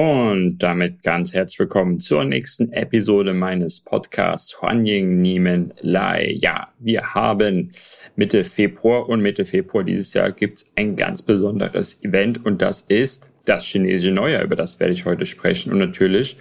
Und damit ganz herzlich willkommen zur nächsten Episode meines Podcasts Huanying Niemen Lai. Ja, wir haben Mitte Februar und Mitte Februar dieses Jahr gibt es ein ganz besonderes Event und das ist das chinesische Neujahr. Über das werde ich heute sprechen und natürlich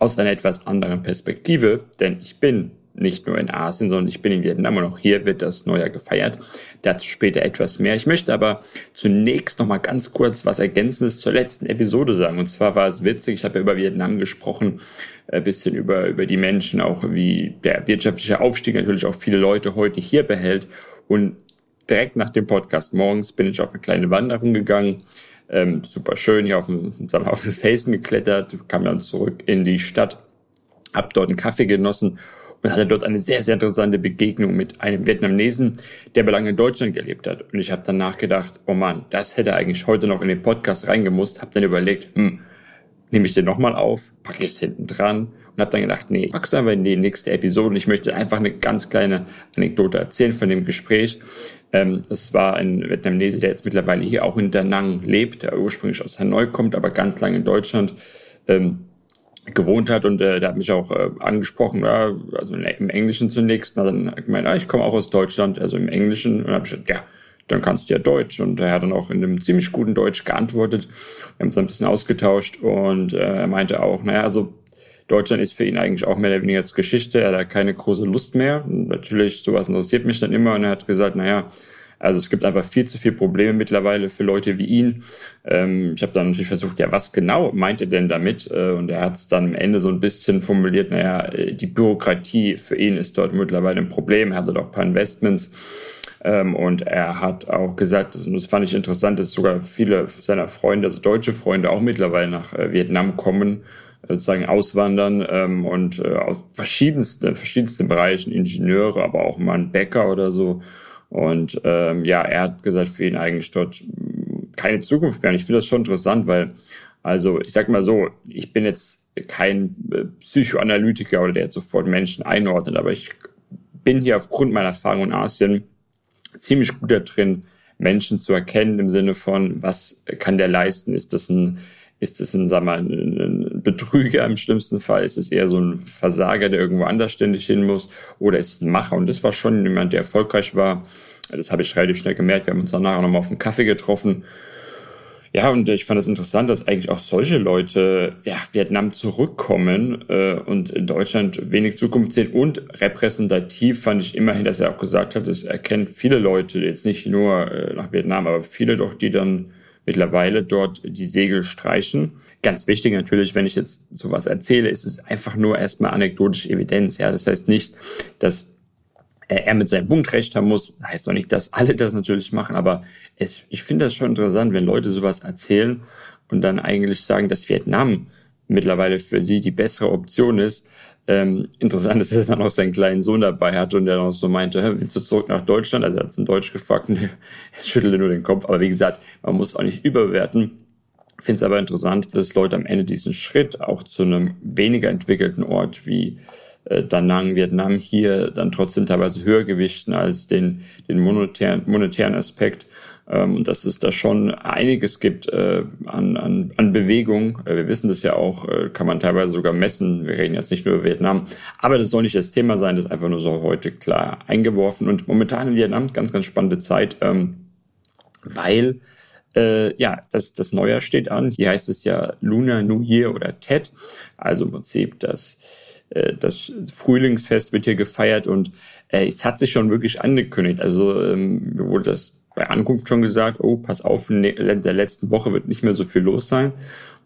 aus einer etwas anderen Perspektive, denn ich bin nicht nur in Asien, sondern ich bin in Vietnam und auch hier wird das Neujahr gefeiert. Dazu später etwas mehr. Ich möchte aber zunächst noch mal ganz kurz was Ergänzendes zur letzten Episode sagen. Und zwar war es witzig, ich habe ja über Vietnam gesprochen, ein bisschen über, über die Menschen, auch wie der wirtschaftliche Aufstieg natürlich auch viele Leute heute hier behält. Und direkt nach dem Podcast morgens bin ich auf eine kleine Wanderung gegangen. Ähm, super schön hier auf dem, auf den Felsen geklettert, kam dann zurück in die Stadt, hab dort einen Kaffee genossen und hatte dort eine sehr, sehr interessante Begegnung mit einem Vietnamesen, der lange in Deutschland gelebt hat. Und ich habe dann nachgedacht, oh man, das hätte eigentlich heute noch in den Podcast reingemusst, habe dann überlegt, hm, nehme ich den nochmal auf, packe ich es hinten dran und habe dann gedacht, nee, pack's einfach in die nächste Episode. Und ich möchte einfach eine ganz kleine Anekdote erzählen von dem Gespräch. Ähm, das war ein Vietnamese, der jetzt mittlerweile hier auch in Da Nang lebt, der ursprünglich aus Hanoi kommt, aber ganz lange in Deutschland. Ähm, gewohnt hat und äh, der hat mich auch äh, angesprochen, ja, also im Englischen zunächst, und dann hat gemeint, ah, ich komme auch aus Deutschland, also im Englischen. Und dann habe ich gesagt, ja, dann kannst du ja Deutsch. Und er hat dann auch in einem ziemlich guten Deutsch geantwortet. Wir haben uns ein bisschen ausgetauscht. Und äh, er meinte auch, naja, also Deutschland ist für ihn eigentlich auch mehr oder weniger als Geschichte, er hat keine große Lust mehr. Und natürlich, sowas interessiert mich dann immer. Und er hat gesagt, naja, also es gibt einfach viel zu viel Probleme mittlerweile für Leute wie ihn. Ähm, ich habe dann natürlich versucht, ja, was genau meint er denn damit? Äh, und er hat es dann am Ende so ein bisschen formuliert, naja, äh, die Bürokratie für ihn ist dort mittlerweile ein Problem. Er hatte doch ein paar Investments. Ähm, und er hat auch gesagt, das, das fand ich interessant, dass sogar viele seiner Freunde, also deutsche Freunde, auch mittlerweile nach äh, Vietnam kommen äh, sozusagen auswandern ähm, und äh, aus verschiedensten, verschiedensten Bereichen, Ingenieure, aber auch mal ein Bäcker oder so. Und ähm, ja, er hat gesagt, für ihn eigentlich dort keine Zukunft mehr. Und ich finde das schon interessant, weil, also ich sag mal so, ich bin jetzt kein äh, Psychoanalytiker oder der jetzt sofort Menschen einordnet, aber ich bin hier aufgrund meiner Erfahrung in Asien ziemlich gut da drin, Menschen zu erkennen im Sinne von, was kann der leisten? Ist das ein ist es ein, sag mal, ein Betrüger im schlimmsten Fall? Ist es eher so ein Versager, der irgendwo anders ständig hin muss? Oder ist es ein Macher? Und das war schon jemand, der erfolgreich war. Das habe ich relativ schnell gemerkt. Wir haben uns danach auch nochmal auf einen Kaffee getroffen. Ja, und ich fand es das interessant, dass eigentlich auch solche Leute ja, Vietnam zurückkommen äh, und in Deutschland wenig Zukunft sehen. Und repräsentativ fand ich immerhin, dass er auch gesagt hat, es erkennt viele Leute, jetzt nicht nur äh, nach Vietnam, aber viele doch, die dann mittlerweile dort die Segel streichen. Ganz wichtig natürlich, wenn ich jetzt sowas erzähle, ist es einfach nur erstmal anekdotische Evidenz. Ja, das heißt nicht, dass er mit seinem Punkt recht haben muss. Heißt doch nicht, dass alle das natürlich machen, aber es, ich finde das schon interessant, wenn Leute sowas erzählen und dann eigentlich sagen, dass Vietnam mittlerweile für sie die bessere Option ist, ähm, interessant ist, dass er auch seinen kleinen Sohn dabei hatte und der noch so meinte, willst du zurück nach Deutschland? Also er hat es in Deutsch gefragt und er schüttelte nur den Kopf. Aber wie gesagt, man muss auch nicht überbewerten. Ich finde es aber interessant, dass Leute am Ende diesen Schritt auch zu einem weniger entwickelten Ort wie äh, Da Nang, Vietnam hier dann trotzdem teilweise höher gewichten als den, den monetären, monetären Aspekt ähm, und dass es da schon einiges gibt äh, an, an, an Bewegung. Äh, wir wissen das ja auch, äh, kann man teilweise sogar messen. Wir reden jetzt nicht nur über Vietnam, aber das soll nicht das Thema sein, das ist einfach nur so heute klar eingeworfen. Und momentan in Vietnam ganz, ganz spannende Zeit, ähm, weil äh, ja, das, das Neujahr steht an. Hier heißt es ja Lunar New Year oder Tet, also im Prinzip das äh, das Frühlingsfest wird hier gefeiert und äh, es hat sich schon wirklich angekündigt. Also ähm, wurde das bei Ankunft schon gesagt, oh, pass auf, in der letzten Woche wird nicht mehr so viel los sein.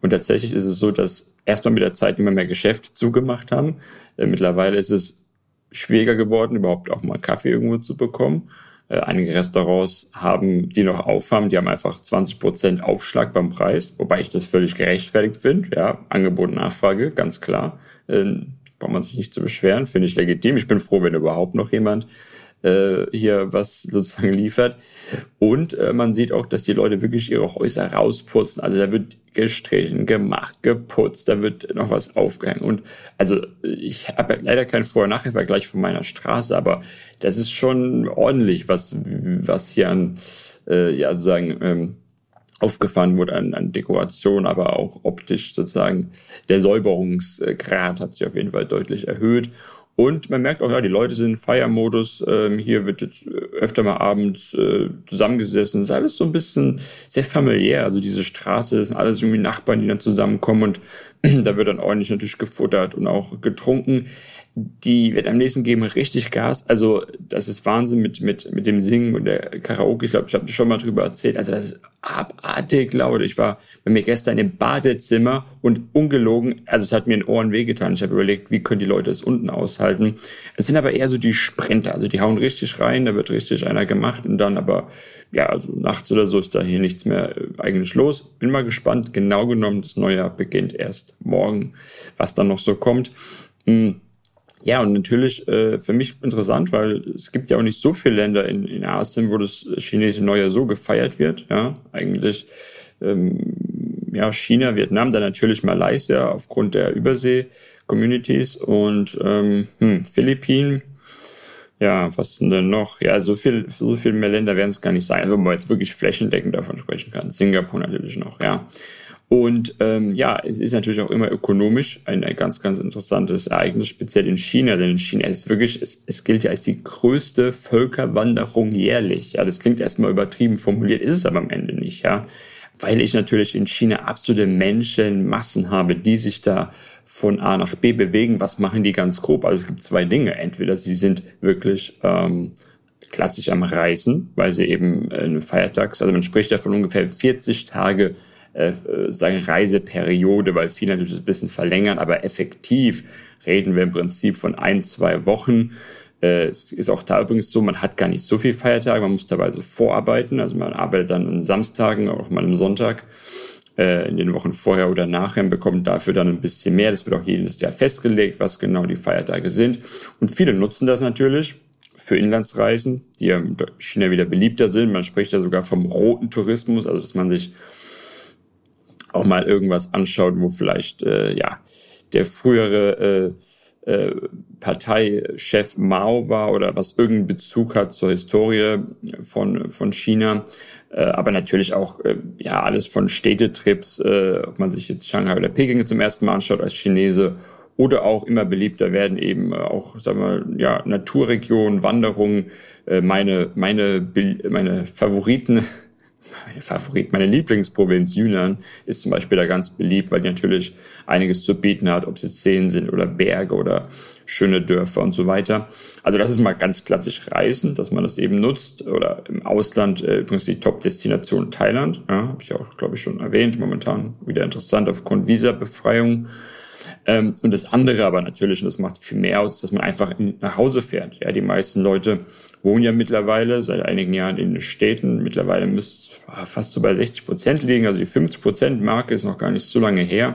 Und tatsächlich ist es so, dass erstmal mit der Zeit immer mehr Geschäfte zugemacht haben. Äh, mittlerweile ist es schwieriger geworden, überhaupt auch mal Kaffee irgendwo zu bekommen. Äh, einige Restaurants haben, die noch aufhaben, die haben einfach 20 Prozent Aufschlag beim Preis, wobei ich das völlig gerechtfertigt finde. Ja, Angebot, Nachfrage, ganz klar. Äh, braucht man sich nicht zu beschweren, finde ich legitim. Ich bin froh, wenn überhaupt noch jemand äh, hier was sozusagen liefert. Und äh, man sieht auch, dass die Leute wirklich ihre Häuser rausputzen. Also da wird gestrichen, gemacht, geputzt, da wird noch was aufgehängt. Und also ich habe leider keinen Vor-Nachher-Vergleich von meiner Straße, aber das ist schon ordentlich, was, was hier an, äh, ja, sozusagen, ähm, aufgefahren wurde an, an Dekoration, aber auch optisch sozusagen. Der Säuberungsgrad hat sich auf jeden Fall deutlich erhöht. Und man merkt auch, ja, die Leute sind im Feiermodus. Ähm, hier wird jetzt öfter mal abends äh, zusammengesessen. Es ist alles so ein bisschen sehr familiär. Also diese Straße, das sind alles irgendwie Nachbarn, die dann zusammenkommen und da wird dann ordentlich natürlich gefuttert und auch getrunken die Vietnamesen geben richtig Gas. Also das ist Wahnsinn mit, mit, mit dem Singen und der Karaoke. Ich glaube, ich habe schon mal drüber erzählt. Also das ist abartig laut. Ich war bei mir gestern im Badezimmer und ungelogen, also es hat mir in Ohren wehgetan. Ich habe überlegt, wie können die Leute es unten aushalten. Es sind aber eher so die Sprinter. Also die hauen richtig rein, da wird richtig einer gemacht und dann aber, ja, also nachts oder so ist da hier nichts mehr äh, eigentlich los. Bin mal gespannt. Genau genommen, das Neujahr beginnt erst morgen, was dann noch so kommt. Hm ja, und natürlich äh, für mich interessant, weil es gibt ja auch nicht so viele Länder in, in Asien, wo das chinesische Neujahr so gefeiert wird. Ja, eigentlich ähm, ja China, Vietnam, dann natürlich Malaysia aufgrund der Übersee-Communities und ähm, hm, Philippinen. Ja, was denn noch? Ja, so viel, so viel mehr Länder werden es gar nicht sein, wenn man jetzt wirklich flächendeckend davon sprechen kann. Singapur natürlich noch, ja. Und ähm, ja, es ist natürlich auch immer ökonomisch ein, ein ganz, ganz interessantes Ereignis, speziell in China. Denn in China ist wirklich, es, es gilt ja als die größte Völkerwanderung jährlich. Ja, das klingt erstmal übertrieben formuliert, ist es aber am Ende nicht, ja. Weil ich natürlich in China absolute Menschenmassen habe, die sich da von A nach B bewegen. Was machen die ganz grob? Also es gibt zwei Dinge. Entweder sie sind wirklich ähm, klassisch am Reisen, weil sie eben äh, Feiertags, also man spricht ja von ungefähr 40 Tage äh, sagen Reiseperiode, weil viele natürlich ein bisschen verlängern, aber effektiv reden wir im Prinzip von ein, zwei Wochen. Äh, es ist auch da übrigens so, man hat gar nicht so viel Feiertage, man muss dabei so vorarbeiten, also man arbeitet dann an Samstagen, auch mal am Sonntag äh, in den Wochen vorher oder nachher bekommt dafür dann ein bisschen mehr. Das wird auch jedes Jahr festgelegt, was genau die Feiertage sind. Und viele nutzen das natürlich für Inlandsreisen, die ja in China wieder beliebter sind. Man spricht ja sogar vom roten Tourismus, also dass man sich auch mal irgendwas anschaut, wo vielleicht äh, ja der frühere äh, äh, Parteichef Mao war oder was irgendeinen Bezug hat zur Historie von von China, äh, aber natürlich auch äh, ja alles von Städtetrips, äh, ob man sich jetzt Shanghai oder Peking zum ersten Mal anschaut als Chinese oder auch immer beliebter werden eben auch, sagen wir, ja, Naturregionen, Wanderungen. Äh, meine, meine, meine Favoriten meine Favorit, meine Lieblingsprovinz Yunnan ist zum Beispiel da ganz beliebt, weil die natürlich einiges zu bieten hat, ob es jetzt Seen sind oder Berge oder schöne Dörfer und so weiter. Also das ist mal ganz klassisch Reisen, dass man das eben nutzt oder im Ausland äh, übrigens die Top-Destination Thailand, ja, habe ich auch glaube ich schon erwähnt, momentan wieder interessant aufgrund Visa-Befreiung. Ähm, und das andere aber natürlich, und das macht viel mehr aus, dass man einfach in, nach Hause fährt. Ja, die meisten Leute wohnen ja mittlerweile seit einigen Jahren in den Städten. Mittlerweile müsste fast so bei 60 Prozent liegen. Also die 50 Prozent Marke ist noch gar nicht so lange her.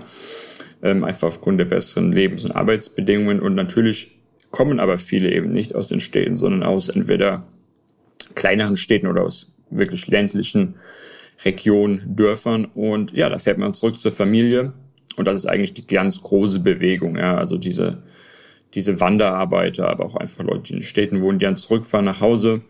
Ähm, einfach aufgrund der besseren Lebens- und Arbeitsbedingungen. Und natürlich kommen aber viele eben nicht aus den Städten, sondern aus entweder kleineren Städten oder aus wirklich ländlichen Regionen, Dörfern. Und ja, da fährt man zurück zur Familie. Und das ist eigentlich die ganz große Bewegung. Ja, also diese diese Wanderarbeiter, aber auch einfach Leute, die in Städten wohnen, die dann zurückfahren nach Hause.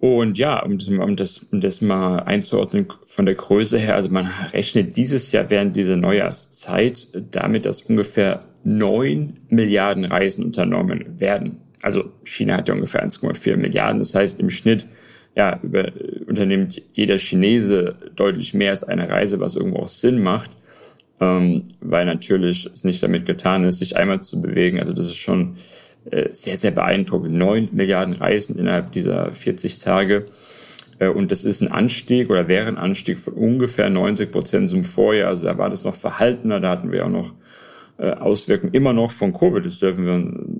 Und ja, um das, um, das, um das mal einzuordnen von der Größe her, also man rechnet dieses Jahr während dieser Neujahrszeit damit, dass ungefähr neun Milliarden Reisen unternommen werden. Also China hat ja ungefähr 1,4 Milliarden. Das heißt im Schnitt ja, über, unternimmt jeder Chinese deutlich mehr als eine Reise, was irgendwo auch Sinn macht ähm, weil natürlich es nicht damit getan ist, sich einmal zu bewegen. Also das ist schon äh, sehr, sehr beeindruckend. Neun Milliarden Reisen innerhalb dieser 40 Tage. Äh, und das ist ein Anstieg oder wäre ein Anstieg von ungefähr 90 Prozent zum Vorjahr. Also da war das noch verhaltener, da hatten wir auch noch äh, Auswirkungen immer noch von Covid. Das dürfen wir,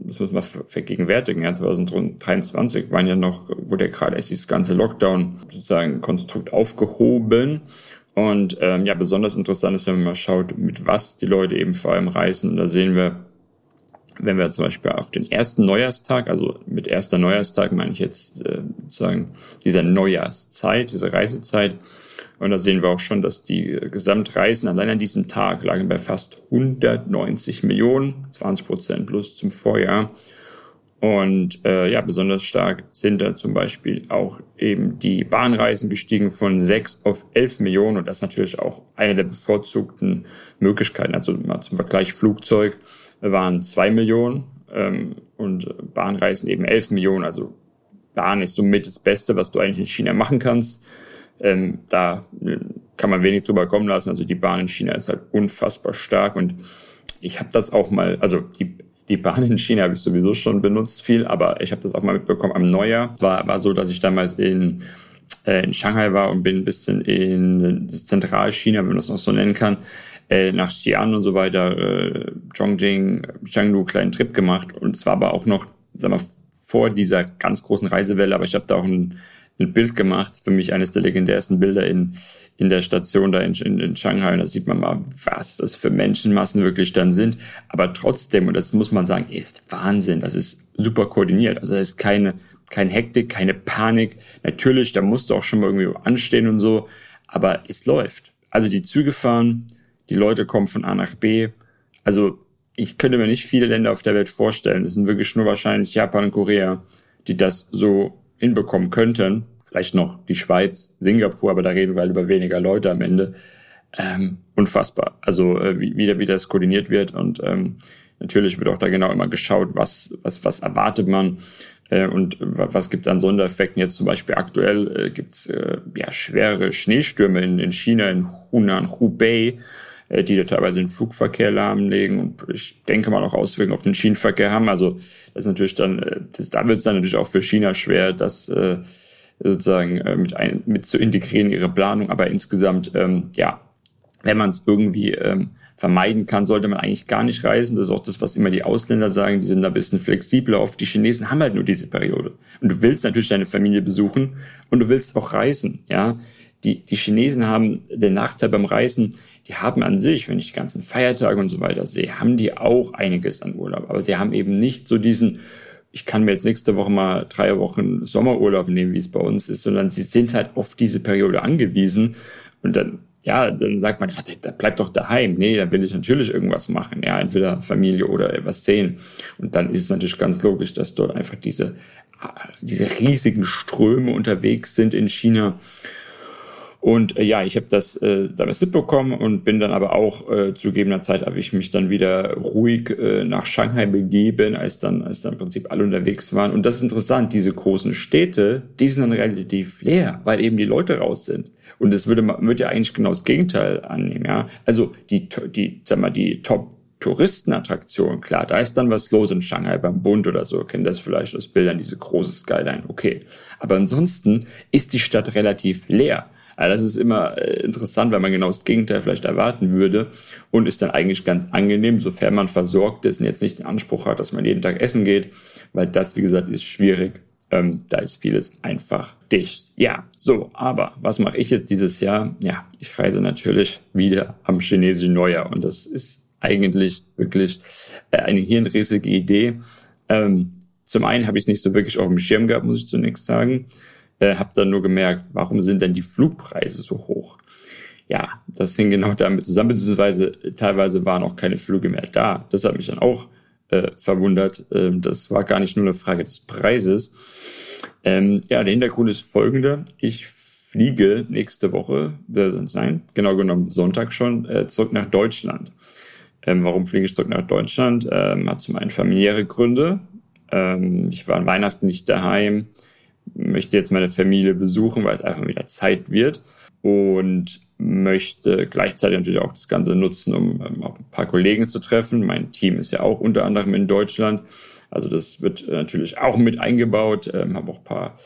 das müssen wir vergegenwärtigen. Ja, 2023 waren ja noch, wurde ja gerade erst dieses ganze Lockdown sozusagen Konstrukt aufgehoben. Und ähm, ja, besonders interessant ist, wenn man mal schaut, mit was die Leute eben vor allem reisen. Und da sehen wir, wenn wir zum Beispiel auf den ersten Neujahrstag, also mit erster Neujahrstag meine ich jetzt äh, sozusagen dieser Neujahrszeit, diese Reisezeit. Und da sehen wir auch schon, dass die Gesamtreisen allein an diesem Tag lagen bei fast 190 Millionen, 20 Prozent plus zum Vorjahr. Und äh, ja, besonders stark sind da zum Beispiel auch eben die Bahnreisen gestiegen von 6 auf 11 Millionen. Und das ist natürlich auch eine der bevorzugten Möglichkeiten. Also mal zum Vergleich Flugzeug waren 2 Millionen ähm, und Bahnreisen eben 11 Millionen. Also Bahn ist somit das Beste, was du eigentlich in China machen kannst. Ähm, da äh, kann man wenig drüber kommen lassen. Also die Bahn in China ist halt unfassbar stark und ich habe das auch mal, also die die Bahn in China habe ich sowieso schon benutzt viel, aber ich habe das auch mal mitbekommen am Neujahr. War, war so, dass ich damals in, äh, in Shanghai war und bin ein bisschen in Zentralchina, wenn man das noch so nennen kann, äh, nach Xi'an und so weiter, äh, Chongqing, Chengdu, kleinen Trip gemacht. Und es war aber auch noch, sag mal, vor dieser ganz großen Reisewelle, aber ich habe da auch ein ein Bild gemacht, für mich eines der legendärsten Bilder in, in der Station da in, in, in Shanghai. Und da sieht man mal, was das für Menschenmassen wirklich dann sind. Aber trotzdem, und das muss man sagen, ist Wahnsinn. Das ist super koordiniert. Also es ist keine, kein Hektik, keine Panik. Natürlich, da musst du auch schon mal irgendwie anstehen und so. Aber es läuft. Also die Züge fahren, die Leute kommen von A nach B. Also ich könnte mir nicht viele Länder auf der Welt vorstellen. Es sind wirklich nur wahrscheinlich Japan und Korea, die das so hinbekommen könnten, vielleicht noch die Schweiz, Singapur, aber da reden wir halt über weniger Leute am Ende. Ähm, unfassbar. Also äh, wie, wie, das koordiniert wird und ähm, natürlich wird auch da genau immer geschaut, was, was, was erwartet man äh, und was gibt es an Sondereffekten. Jetzt zum Beispiel aktuell äh, gibt es äh, ja, schwere Schneestürme in, in China, in Hunan, Hubei die da teilweise den Flugverkehr lahmlegen und ich denke mal auch Auswirkungen auf den Schienenverkehr haben. Also das ist natürlich dann, äh, das, da wird es dann natürlich auch für China schwer, das äh, sozusagen äh, mit, ein, mit zu integrieren, ihre Planung. Aber insgesamt, ähm, ja, wenn man es irgendwie ähm, vermeiden kann, sollte man eigentlich gar nicht reisen. Das ist auch das, was immer die Ausländer sagen. Die sind da ein bisschen flexibler auf. Die Chinesen haben halt nur diese Periode. Und du willst natürlich deine Familie besuchen und du willst auch reisen. Ja, die, die Chinesen haben den Nachteil beim Reisen, die haben an sich, wenn ich die ganzen Feiertage und so weiter sehe, haben die auch einiges an Urlaub. Aber sie haben eben nicht so diesen, ich kann mir jetzt nächste Woche mal drei Wochen Sommerurlaub nehmen, wie es bei uns ist, sondern sie sind halt auf diese Periode angewiesen. Und dann, ja, dann sagt man, ja, da bleibt doch daheim. Nee, da will ich natürlich irgendwas machen. Ja, entweder Familie oder etwas sehen. Und dann ist es natürlich ganz logisch, dass dort einfach diese, diese riesigen Ströme unterwegs sind in China und äh, ja, ich habe das äh, damals mitbekommen und bin dann aber auch äh, zu gegebener Zeit habe ich mich dann wieder ruhig äh, nach Shanghai begeben, als dann als dann im Prinzip alle unterwegs waren. Und das ist interessant, diese großen Städte, die sind dann relativ leer, weil eben die Leute raus sind. Und das würde man würde ja eigentlich genau das Gegenteil annehmen, ja. Also die die sag mal die Top Touristenattraktion, klar, da ist dann was los in Shanghai beim Bund oder so, kennt das vielleicht aus Bildern, diese große Skyline, okay. Aber ansonsten ist die Stadt relativ leer. Also das ist immer äh, interessant, weil man genau das Gegenteil vielleicht erwarten würde und ist dann eigentlich ganz angenehm, sofern man versorgt ist und jetzt nicht den Anspruch hat, dass man jeden Tag essen geht, weil das, wie gesagt, ist schwierig. Ähm, da ist vieles einfach dicht. Ja, so, aber was mache ich jetzt dieses Jahr? Ja, ich reise natürlich wieder am chinesischen Neujahr und das ist eigentlich wirklich äh, eine hirnrissige Idee. Ähm, zum einen habe ich es nicht so wirklich auf dem Schirm gehabt, muss ich zunächst sagen äh, habe dann nur gemerkt, warum sind denn die Flugpreise so hoch? Ja, das hing genau damit zusammen, beziehungsweise teilweise waren auch keine Flüge mehr da. Das hat mich dann auch äh, verwundert. Ähm, das war gar nicht nur eine Frage des Preises. Ähm, ja, der Hintergrund ist folgender. Ich fliege nächste Woche, äh, nein, genau genommen Sonntag schon, äh, zurück nach Deutschland. Ähm, warum fliege ich zurück nach Deutschland? Ähm, hat zum einen familiäre Gründe. Ähm, ich war an Weihnachten nicht daheim möchte jetzt meine Familie besuchen, weil es einfach wieder Zeit wird und möchte gleichzeitig natürlich auch das Ganze nutzen, um, auch ein paar Kollegen zu treffen. Mein Team ist ja auch unter anderem in Deutschland. Also das wird natürlich auch mit eingebaut. Ähm, habe auch ein paar,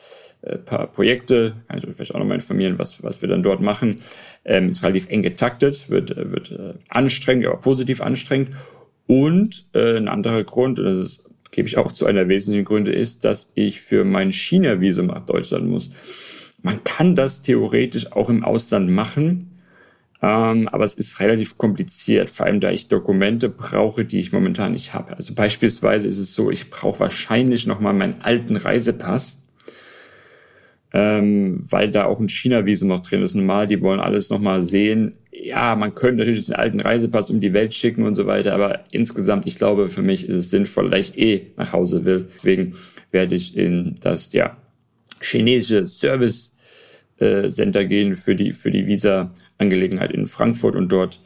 äh, paar Projekte, kann ich euch vielleicht auch nochmal informieren, was, was wir dann dort machen. Ähm, ist relativ eng getaktet, wird, wird äh, anstrengend, aber positiv anstrengend. Und äh, ein anderer Grund, und das ist gebe ich auch zu einer wesentlichen Gründe, ist, dass ich für mein China-Visum nach Deutschland muss. Man kann das theoretisch auch im Ausland machen, ähm, aber es ist relativ kompliziert, vor allem da ich Dokumente brauche, die ich momentan nicht habe. Also beispielsweise ist es so, ich brauche wahrscheinlich nochmal meinen alten Reisepass, ähm, weil da auch ein China-Visum noch drin ist. Normal, die wollen alles nochmal sehen. Ja, man könnte natürlich den alten Reisepass um die Welt schicken und so weiter, aber insgesamt, ich glaube, für mich ist es sinnvoll, dass ich eh nach Hause will. Deswegen werde ich in das, ja, chinesische Service äh, Center gehen für die, für die Visa-Angelegenheit in Frankfurt und dort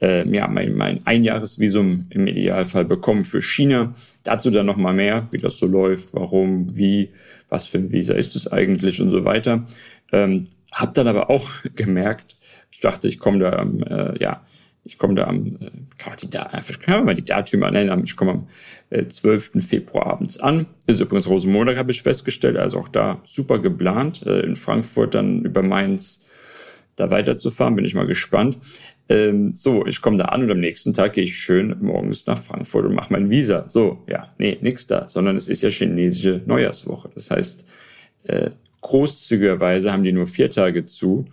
äh, ja, mein, mein Einjahresvisum im Idealfall bekommen für China. Dazu dann nochmal mehr, wie das so läuft, warum, wie, was für ein Visa ist es eigentlich und so weiter. Ähm, hab dann aber auch gemerkt, ich dachte, ich komme da am, äh, ja, ich komme da am, äh, kann man die, kann man mal die Datümer nennen, ich komme am äh, 12. Februar abends an. Ist übrigens Rosenmontag, habe ich festgestellt, also auch da super geplant, äh, in Frankfurt dann über Mainz da weiterzufahren, bin ich mal gespannt. Ähm, so, ich komme da an und am nächsten Tag gehe ich schön morgens nach Frankfurt und mache mein Visa. So, ja, nee, nix da, sondern es ist ja chinesische Neujahrswoche. Das heißt, äh, großzügigerweise haben die nur vier Tage zu.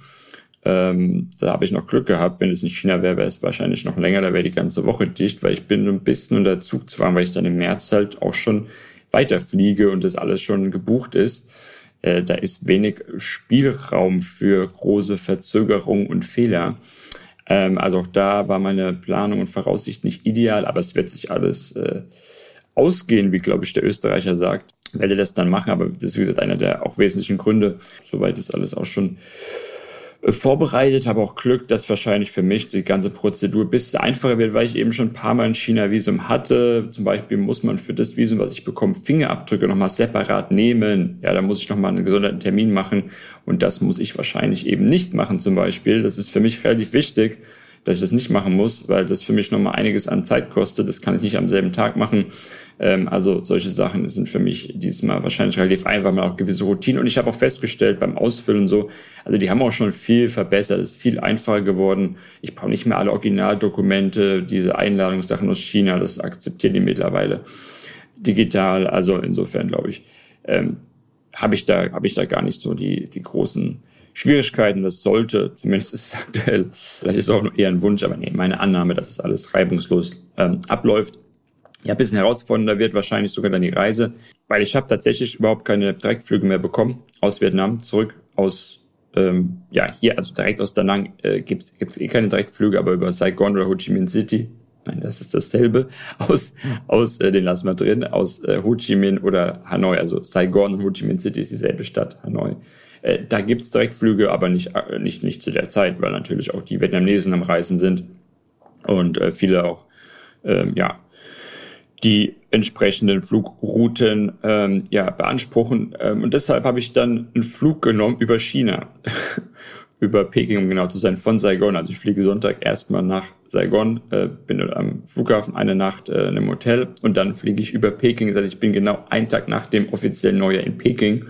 Ähm, da habe ich noch Glück gehabt. Wenn es in China wäre, wäre es wahrscheinlich noch länger. Da wäre die ganze Woche dicht, weil ich bin ein bisschen unter Zugzwang, weil ich dann im März halt auch schon weiterfliege und das alles schon gebucht ist. Äh, da ist wenig Spielraum für große Verzögerungen und Fehler. Ähm, also auch da war meine Planung und Voraussicht nicht ideal, aber es wird sich alles äh, ausgehen, wie glaube ich der Österreicher sagt. Werde das dann machen, aber das ist wie gesagt einer der auch wesentlichen Gründe. Soweit ist alles auch schon vorbereitet, habe auch Glück, dass wahrscheinlich für mich die ganze Prozedur ein bisschen einfacher wird, weil ich eben schon ein paar Mal ein China-Visum hatte. Zum Beispiel muss man für das Visum, was ich bekomme, Fingerabdrücke nochmal separat nehmen. Ja, da muss ich nochmal einen gesonderten Termin machen und das muss ich wahrscheinlich eben nicht machen zum Beispiel. Das ist für mich relativ wichtig, dass ich das nicht machen muss, weil das für mich nochmal einiges an Zeit kostet. Das kann ich nicht am selben Tag machen. Ähm, also solche Sachen sind für mich diesmal wahrscheinlich relativ einfach, man auch gewisse Routinen. Und ich habe auch festgestellt beim Ausfüllen so, also die haben auch schon viel verbessert, es ist viel einfacher geworden. Ich brauche nicht mehr alle Originaldokumente, diese Einladungssachen aus China, das akzeptieren die mittlerweile digital. Also insofern glaube ich, ähm, habe ich da habe ich da gar nicht so die die großen Schwierigkeiten. Das sollte, zumindest ist es aktuell, vielleicht ist es auch eher ein Wunsch, aber nee, meine Annahme, dass es alles reibungslos ähm, abläuft. Ja, ein bisschen herausfordernder wird wahrscheinlich sogar dann die Reise, weil ich habe tatsächlich überhaupt keine Direktflüge mehr bekommen aus Vietnam zurück aus ähm, ja hier also direkt aus Da Nang äh, gibt es eh keine Direktflüge, aber über Saigon oder Ho Chi Minh City Nein, das ist dasselbe. Aus, aus äh, den lassen wir drin, aus äh, Ho Chi Minh oder Hanoi, also Saigon und Ho Chi Minh City ist dieselbe Stadt, Hanoi. Äh, da gibt's Direktflüge, aber nicht, äh, nicht, nicht zu der Zeit, weil natürlich auch die Vietnamesen am Reisen sind und äh, viele auch ähm, ja, die entsprechenden Flugrouten ähm, ja, beanspruchen. Ähm, und deshalb habe ich dann einen Flug genommen über China, über Peking, um genau zu sein, von Saigon. Also ich fliege Sonntag erstmal nach Saigon, äh, bin am Flughafen eine Nacht äh, in einem Hotel und dann fliege ich über Peking. Das heißt, ich bin genau einen Tag nach dem offiziellen Neujahr in Peking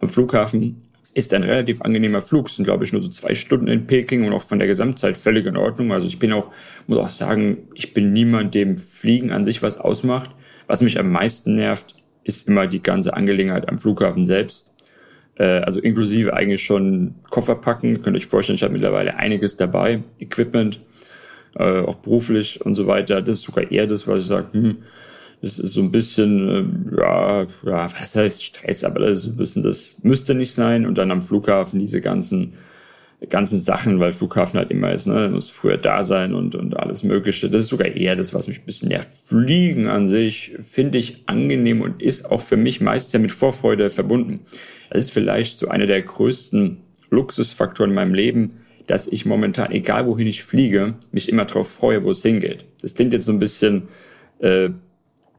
am Flughafen ist ein relativ angenehmer Flug. Sind, glaube ich, nur so zwei Stunden in Peking und auch von der Gesamtzeit völlig in Ordnung. Also ich bin auch, muss auch sagen, ich bin niemand, dem Fliegen an sich was ausmacht. Was mich am meisten nervt, ist immer die ganze Angelegenheit am Flughafen selbst. Äh, also inklusive eigentlich schon Koffer packen. Könnt ihr euch vorstellen, ich habe mittlerweile einiges dabei. Equipment, äh, auch beruflich und so weiter. Das ist sogar eher das, was ich sage, hm, das ist so ein bisschen, äh, ja, ja, was heißt Stress, aber das ist ein bisschen, das müsste nicht sein. Und dann am Flughafen diese ganzen, ganzen Sachen, weil Flughafen halt immer ist, ne, muss früher da sein und, und alles Mögliche. Das ist sogar eher das, was mich ein bisschen, ja, Fliegen an sich finde ich angenehm und ist auch für mich meist ja mit Vorfreude verbunden. Das ist vielleicht so einer der größten Luxusfaktoren in meinem Leben, dass ich momentan, egal wohin ich fliege, mich immer darauf freue, wo es hingeht. Das klingt jetzt so ein bisschen äh,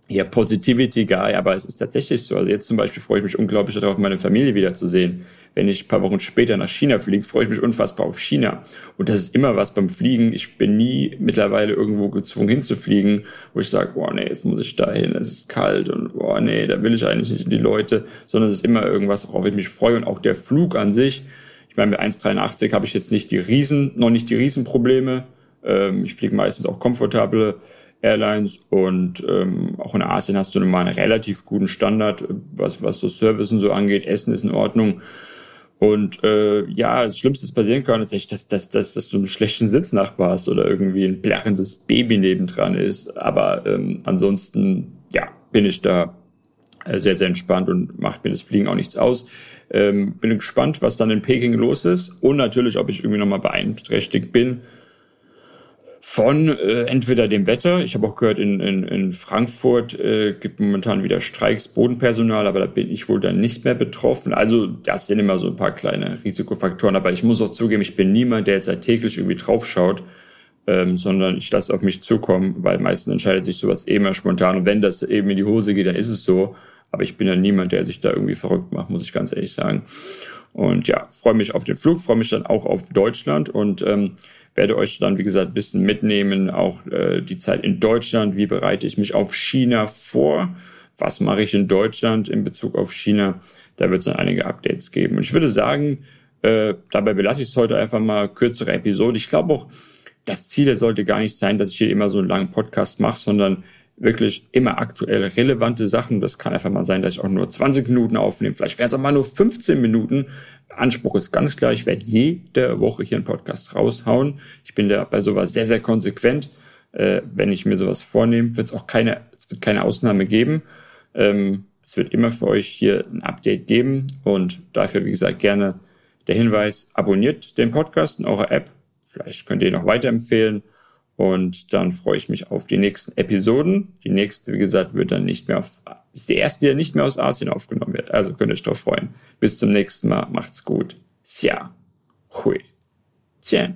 ja, Positivity Guy, aber es ist tatsächlich so. Also jetzt zum Beispiel freue ich mich unglaublich darauf, meine Familie wiederzusehen. Wenn ich ein paar Wochen später nach China fliege, freue ich mich unfassbar auf China. Und das ist immer was beim Fliegen. Ich bin nie mittlerweile irgendwo gezwungen hinzufliegen, wo ich sage, boah, nee, jetzt muss ich da hin, es ist kalt und boah, nee, da will ich eigentlich nicht in die Leute, sondern es ist immer irgendwas, worauf ich mich freue. Und auch der Flug an sich, ich meine, mit 1,83 habe ich jetzt nicht die Riesen, noch nicht die Riesenprobleme. Ähm, ich fliege meistens auch komfortable Airlines und ähm, auch in Asien hast du mal einen relativ guten Standard, was, was so Service und so angeht. Essen ist in Ordnung. Und äh, ja, das Schlimmste, das passieren kann, ist, dass, dass, dass, dass du einen schlechten Sitznachbar hast oder irgendwie ein plärrendes Baby nebendran ist. Aber ähm, ansonsten, ja, bin ich da äh, sehr, sehr entspannt und macht mir das Fliegen auch nichts aus. Ähm, bin gespannt, was dann in Peking los ist und natürlich, ob ich irgendwie nochmal beeinträchtigt bin von äh, entweder dem Wetter, ich habe auch gehört, in, in, in Frankfurt äh, gibt momentan wieder Streiks Bodenpersonal, aber da bin ich wohl dann nicht mehr betroffen. Also das sind immer so ein paar kleine Risikofaktoren, aber ich muss auch zugeben, ich bin niemand, der jetzt halt täglich irgendwie draufschaut, ähm, sondern ich lasse auf mich zukommen, weil meistens entscheidet sich sowas eh immer spontan und wenn das eben in die Hose geht, dann ist es so. Aber ich bin ja niemand, der sich da irgendwie verrückt macht, muss ich ganz ehrlich sagen. Und ja, freue mich auf den Flug, freue mich dann auch auf Deutschland und ähm, werde euch dann, wie gesagt, ein bisschen mitnehmen, auch äh, die Zeit in Deutschland, wie bereite ich mich auf China vor, was mache ich in Deutschland in Bezug auf China. Da wird es dann einige Updates geben. Und ich würde sagen, äh, dabei belasse ich es heute einfach mal kürzere Episode. Ich glaube auch, das Ziel sollte gar nicht sein, dass ich hier immer so einen langen Podcast mache, sondern wirklich immer aktuell relevante Sachen. Das kann einfach mal sein, dass ich auch nur 20 Minuten aufnehme. Vielleicht wäre es auch mal nur 15 Minuten. Anspruch ist ganz klar, ich werde jede Woche hier einen Podcast raushauen. Ich bin da bei sowas sehr, sehr konsequent. Äh, wenn ich mir sowas vornehme, wird es auch keine, es wird keine Ausnahme geben. Ähm, es wird immer für euch hier ein Update geben und dafür, wie gesagt, gerne der Hinweis, abonniert den Podcast in eurer App. Vielleicht könnt ihr ihn noch weiterempfehlen. Und dann freue ich mich auf die nächsten Episoden. Die nächste, wie gesagt, wird dann nicht mehr auf, ist die erste, die nicht mehr aus Asien aufgenommen wird. Also könnt ihr euch drauf freuen. Bis zum nächsten Mal. Macht's gut. Xia. Hui. Tien.